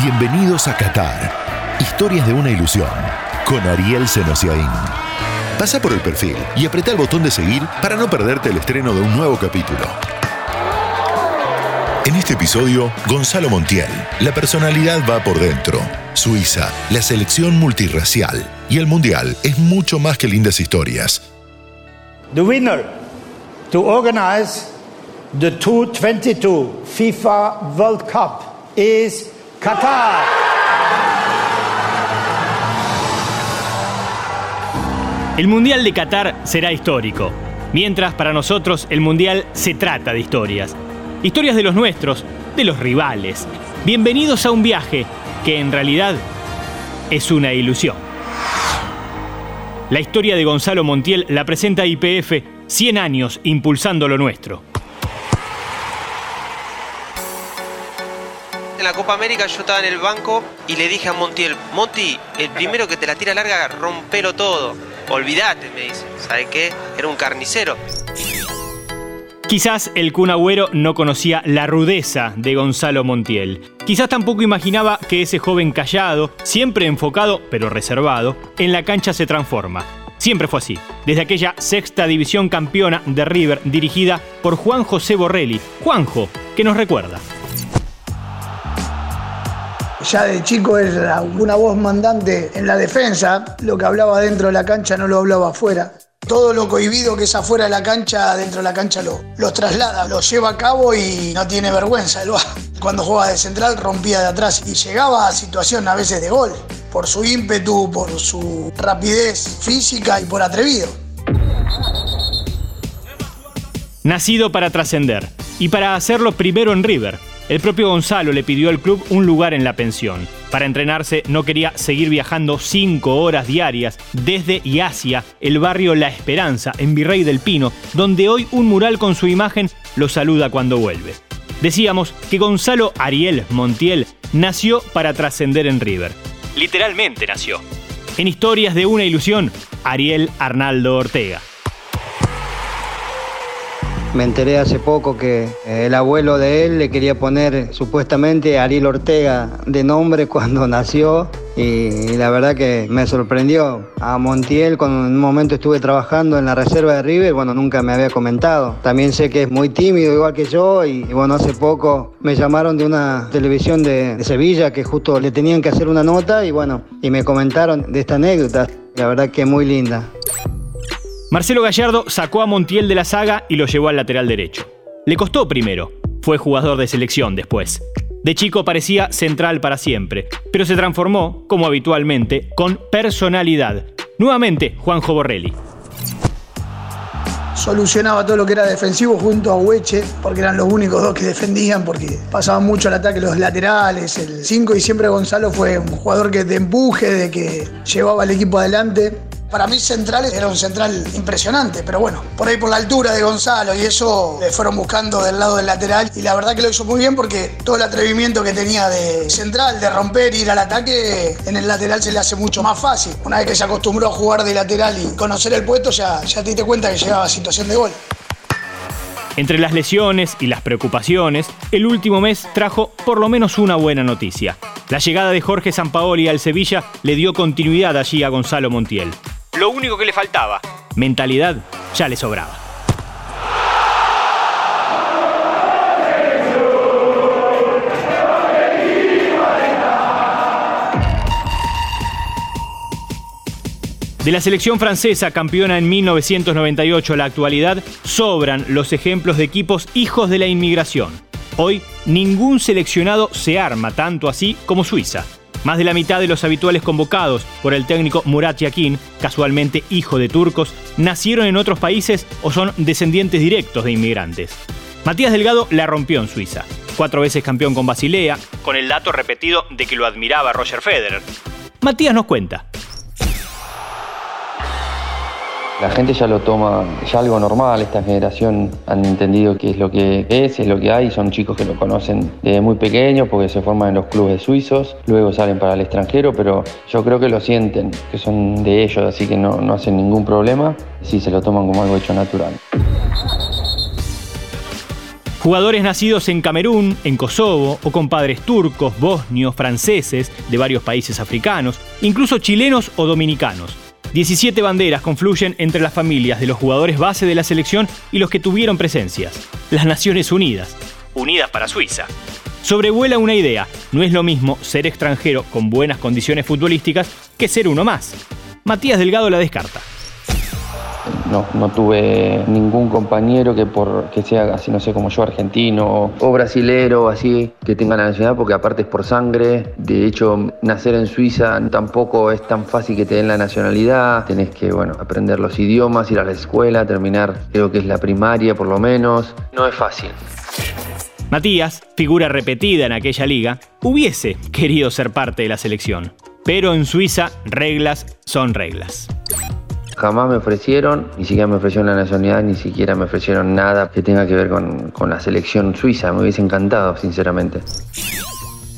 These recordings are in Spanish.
Bienvenidos a Qatar. Historias de una ilusión. Con Ariel Senosiaín. Pasa por el perfil y apreta el botón de seguir para no perderte el estreno de un nuevo capítulo. En este episodio, Gonzalo Montiel. La personalidad va por dentro. Suiza, la selección multirracial y el mundial es mucho más que lindas historias. The winner to organize the 2022 FIFA World Cup is Qatar. El Mundial de Qatar será histórico, mientras para nosotros el Mundial se trata de historias. Historias de los nuestros, de los rivales. Bienvenidos a un viaje que en realidad es una ilusión. La historia de Gonzalo Montiel la presenta IPF 100 años impulsando lo nuestro. En la Copa América yo estaba en el banco y le dije a Montiel, Monti, el primero que te la tira larga, rompelo todo. Olvídate, me dice. ¿Sabe qué? Era un carnicero. Quizás el Kun Agüero no conocía la rudeza de Gonzalo Montiel. Quizás tampoco imaginaba que ese joven callado, siempre enfocado pero reservado, en la cancha se transforma. Siempre fue así, desde aquella sexta división campeona de River dirigida por Juan José Borrelli. Juanjo, que nos recuerda. Ya de chico era una voz mandante en la defensa, lo que hablaba dentro de la cancha no lo hablaba afuera. Todo lo cohibido que es afuera de la cancha, dentro de la cancha lo, traslada, lo lleva a cabo y no tiene vergüenza. Cuando jugaba de central rompía de atrás y llegaba a situación a veces de gol, por su ímpetu, por su rapidez física y por atrevido. Nacido para trascender y para hacerlo primero en River, el propio Gonzalo le pidió al club un lugar en la pensión. Para entrenarse no quería seguir viajando cinco horas diarias desde y hacia el barrio La Esperanza, en Virrey del Pino, donde hoy un mural con su imagen lo saluda cuando vuelve. Decíamos que Gonzalo Ariel Montiel nació para trascender en River. Literalmente nació. En Historias de una ilusión, Ariel Arnaldo Ortega. Me enteré hace poco que el abuelo de él le quería poner supuestamente Ariel Ortega de nombre cuando nació y la verdad que me sorprendió. A Montiel cuando en un momento estuve trabajando en la reserva de River, bueno, nunca me había comentado. También sé que es muy tímido igual que yo y, bueno, hace poco me llamaron de una televisión de, de Sevilla que justo le tenían que hacer una nota y bueno, y me comentaron de esta anécdota. La verdad que muy linda. Marcelo Gallardo sacó a Montiel de la saga y lo llevó al lateral derecho. Le costó primero, fue jugador de selección después. De chico parecía central para siempre, pero se transformó, como habitualmente, con personalidad. Nuevamente, Juanjo Borrelli. Solucionaba todo lo que era defensivo junto a Hueche, porque eran los únicos dos que defendían, porque pasaban mucho al ataque los laterales, el 5 y siempre Gonzalo fue un jugador que de empuje, de que llevaba al equipo adelante. Para mí Central era un central impresionante, pero bueno, por ahí por la altura de Gonzalo y eso le fueron buscando del lado del lateral y la verdad que lo hizo muy bien porque todo el atrevimiento que tenía de central, de romper, ir al ataque, en el lateral se le hace mucho más fácil. Una vez que se acostumbró a jugar de lateral y conocer el puesto, ya, ya te diste cuenta que llegaba a situación de gol. Entre las lesiones y las preocupaciones, el último mes trajo por lo menos una buena noticia. La llegada de Jorge Sampaoli al Sevilla le dio continuidad allí a Gonzalo Montiel. Lo único que le faltaba, mentalidad, ya le sobraba. De la selección francesa, campeona en 1998 a la actualidad, sobran los ejemplos de equipos hijos de la inmigración. Hoy, ningún seleccionado se arma tanto así como Suiza. Más de la mitad de los habituales convocados por el técnico Murat Yakin, casualmente hijo de turcos, nacieron en otros países o son descendientes directos de inmigrantes. Matías Delgado la rompió en Suiza. Cuatro veces campeón con Basilea, con el dato repetido de que lo admiraba Roger Federer. Matías nos cuenta. La gente ya lo toma ya algo normal, esta generación han entendido qué es lo que es, es lo que hay, son chicos que lo conocen desde muy pequeños porque se forman en los clubes suizos, luego salen para el extranjero, pero yo creo que lo sienten, que son de ellos, así que no, no hacen ningún problema, sí se lo toman como algo hecho natural. Jugadores nacidos en Camerún, en Kosovo o con padres turcos, bosnios, franceses, de varios países africanos, incluso chilenos o dominicanos. 17 banderas confluyen entre las familias de los jugadores base de la selección y los que tuvieron presencias. Las Naciones Unidas. Unidas para Suiza. Sobrevuela una idea. No es lo mismo ser extranjero con buenas condiciones futbolísticas que ser uno más. Matías Delgado la descarta. No, no tuve ningún compañero que por que sea así, no sé, como yo, argentino o brasilero, así, que tenga la nacionalidad, porque aparte es por sangre. De hecho, nacer en Suiza tampoco es tan fácil que te den la nacionalidad. Tenés que, bueno, aprender los idiomas, ir a la escuela, terminar, creo que es la primaria por lo menos. No es fácil. Matías, figura repetida en aquella liga, hubiese querido ser parte de la selección. Pero en Suiza, reglas son reglas. Jamás me ofrecieron, ni siquiera me ofrecieron la nacionalidad, ni siquiera me ofrecieron nada que tenga que ver con, con la selección suiza. Me hubiese encantado, sinceramente.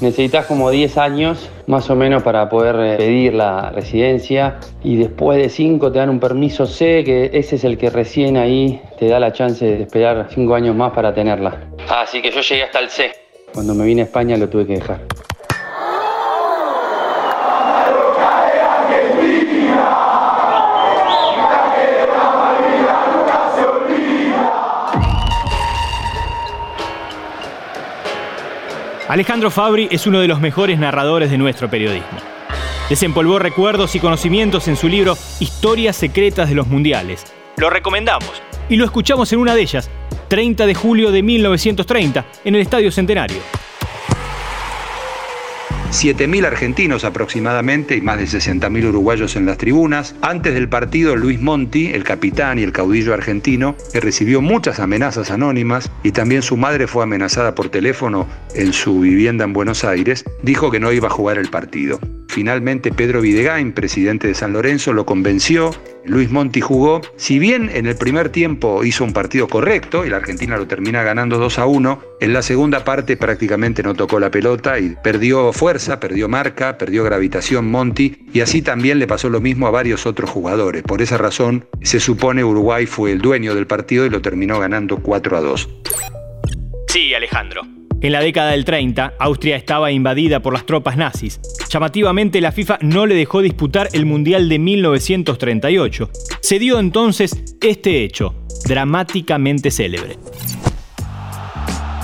Necesitas como 10 años más o menos para poder eh, pedir la residencia y después de 5 te dan un permiso C, que ese es el que recién ahí te da la chance de esperar 5 años más para tenerla. Así que yo llegué hasta el C. Cuando me vine a España lo tuve que dejar. Alejandro Fabri es uno de los mejores narradores de nuestro periodismo. Desempolvó recuerdos y conocimientos en su libro Historias secretas de los mundiales. Lo recomendamos y lo escuchamos en una de ellas, 30 de julio de 1930, en el Estadio Centenario. 7.000 argentinos aproximadamente y más de 60.000 uruguayos en las tribunas. Antes del partido, Luis Monti, el capitán y el caudillo argentino, que recibió muchas amenazas anónimas y también su madre fue amenazada por teléfono en su vivienda en Buenos Aires, dijo que no iba a jugar el partido. Finalmente Pedro Videgain, presidente de San Lorenzo, lo convenció. Luis Monti jugó. Si bien en el primer tiempo hizo un partido correcto y la Argentina lo termina ganando 2 a 1, en la segunda parte prácticamente no tocó la pelota y perdió fuerza, perdió marca, perdió gravitación Monti y así también le pasó lo mismo a varios otros jugadores. Por esa razón se supone Uruguay fue el dueño del partido y lo terminó ganando 4 a 2. Sí, Alejandro. En la década del 30, Austria estaba invadida por las tropas nazis. Llamativamente, la FIFA no le dejó disputar el Mundial de 1938. Se dio entonces este hecho, dramáticamente célebre.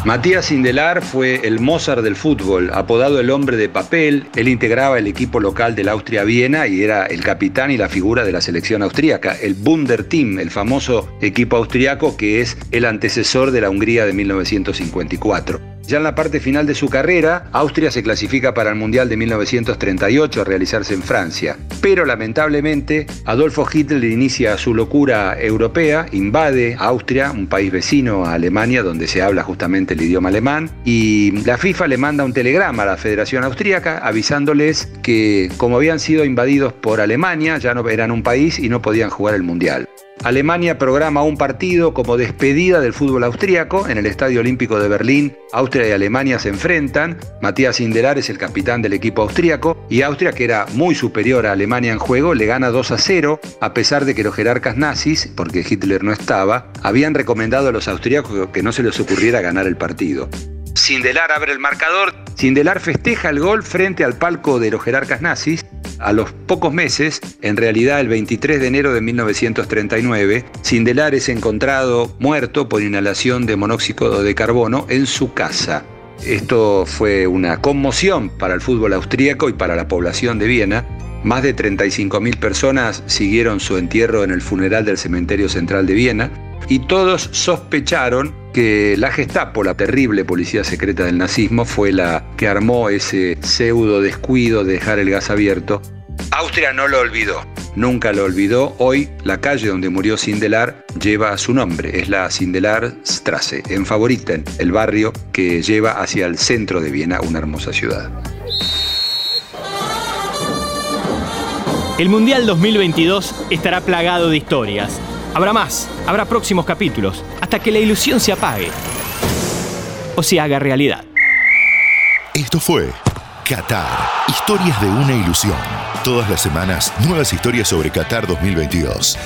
Matías Indelar fue el Mozart del fútbol, apodado el hombre de papel. Él integraba el equipo local del Austria Viena y era el capitán y la figura de la selección austríaca, el Bunderteam, el famoso equipo austriaco que es el antecesor de la Hungría de 1954. Ya en la parte final de su carrera, Austria se clasifica para el Mundial de 1938 a realizarse en Francia. Pero lamentablemente, Adolfo Hitler inicia su locura europea, invade Austria, un país vecino a Alemania donde se habla justamente el idioma alemán, y la FIFA le manda un telegrama a la Federación Austríaca avisándoles que como habían sido invadidos por Alemania, ya no eran un país y no podían jugar el Mundial. Alemania programa un partido como despedida del fútbol austríaco en el Estadio Olímpico de Berlín. Austria y Alemania se enfrentan. Matías Indelar es el capitán del equipo austríaco y Austria, que era muy superior a Alemania en juego, le gana 2 a 0, a pesar de que los jerarcas nazis, porque Hitler no estaba, habían recomendado a los austríacos que no se les ocurriera ganar el partido. Sindelar abre el marcador. Sindelar festeja el gol frente al palco de los jerarcas nazis a los pocos meses, en realidad el 23 de enero de 1939, Sindelar es encontrado muerto por inhalación de monóxido de carbono en su casa. Esto fue una conmoción para el fútbol austríaco y para la población de Viena. Más de 35.000 personas siguieron su entierro en el funeral del cementerio central de Viena y todos sospecharon que la Gestapo, la terrible policía secreta del nazismo, fue la que armó ese pseudo descuido de dejar el gas abierto. Austria no lo olvidó, nunca lo olvidó. Hoy la calle donde murió Sindelar lleva su nombre, es la Sindelar Strasse, en Favoriten, el barrio que lleva hacia el centro de Viena, una hermosa ciudad. El Mundial 2022 estará plagado de historias Habrá más, habrá próximos capítulos, hasta que la ilusión se apague o se haga realidad. Esto fue Qatar, historias de una ilusión. Todas las semanas, nuevas historias sobre Qatar 2022.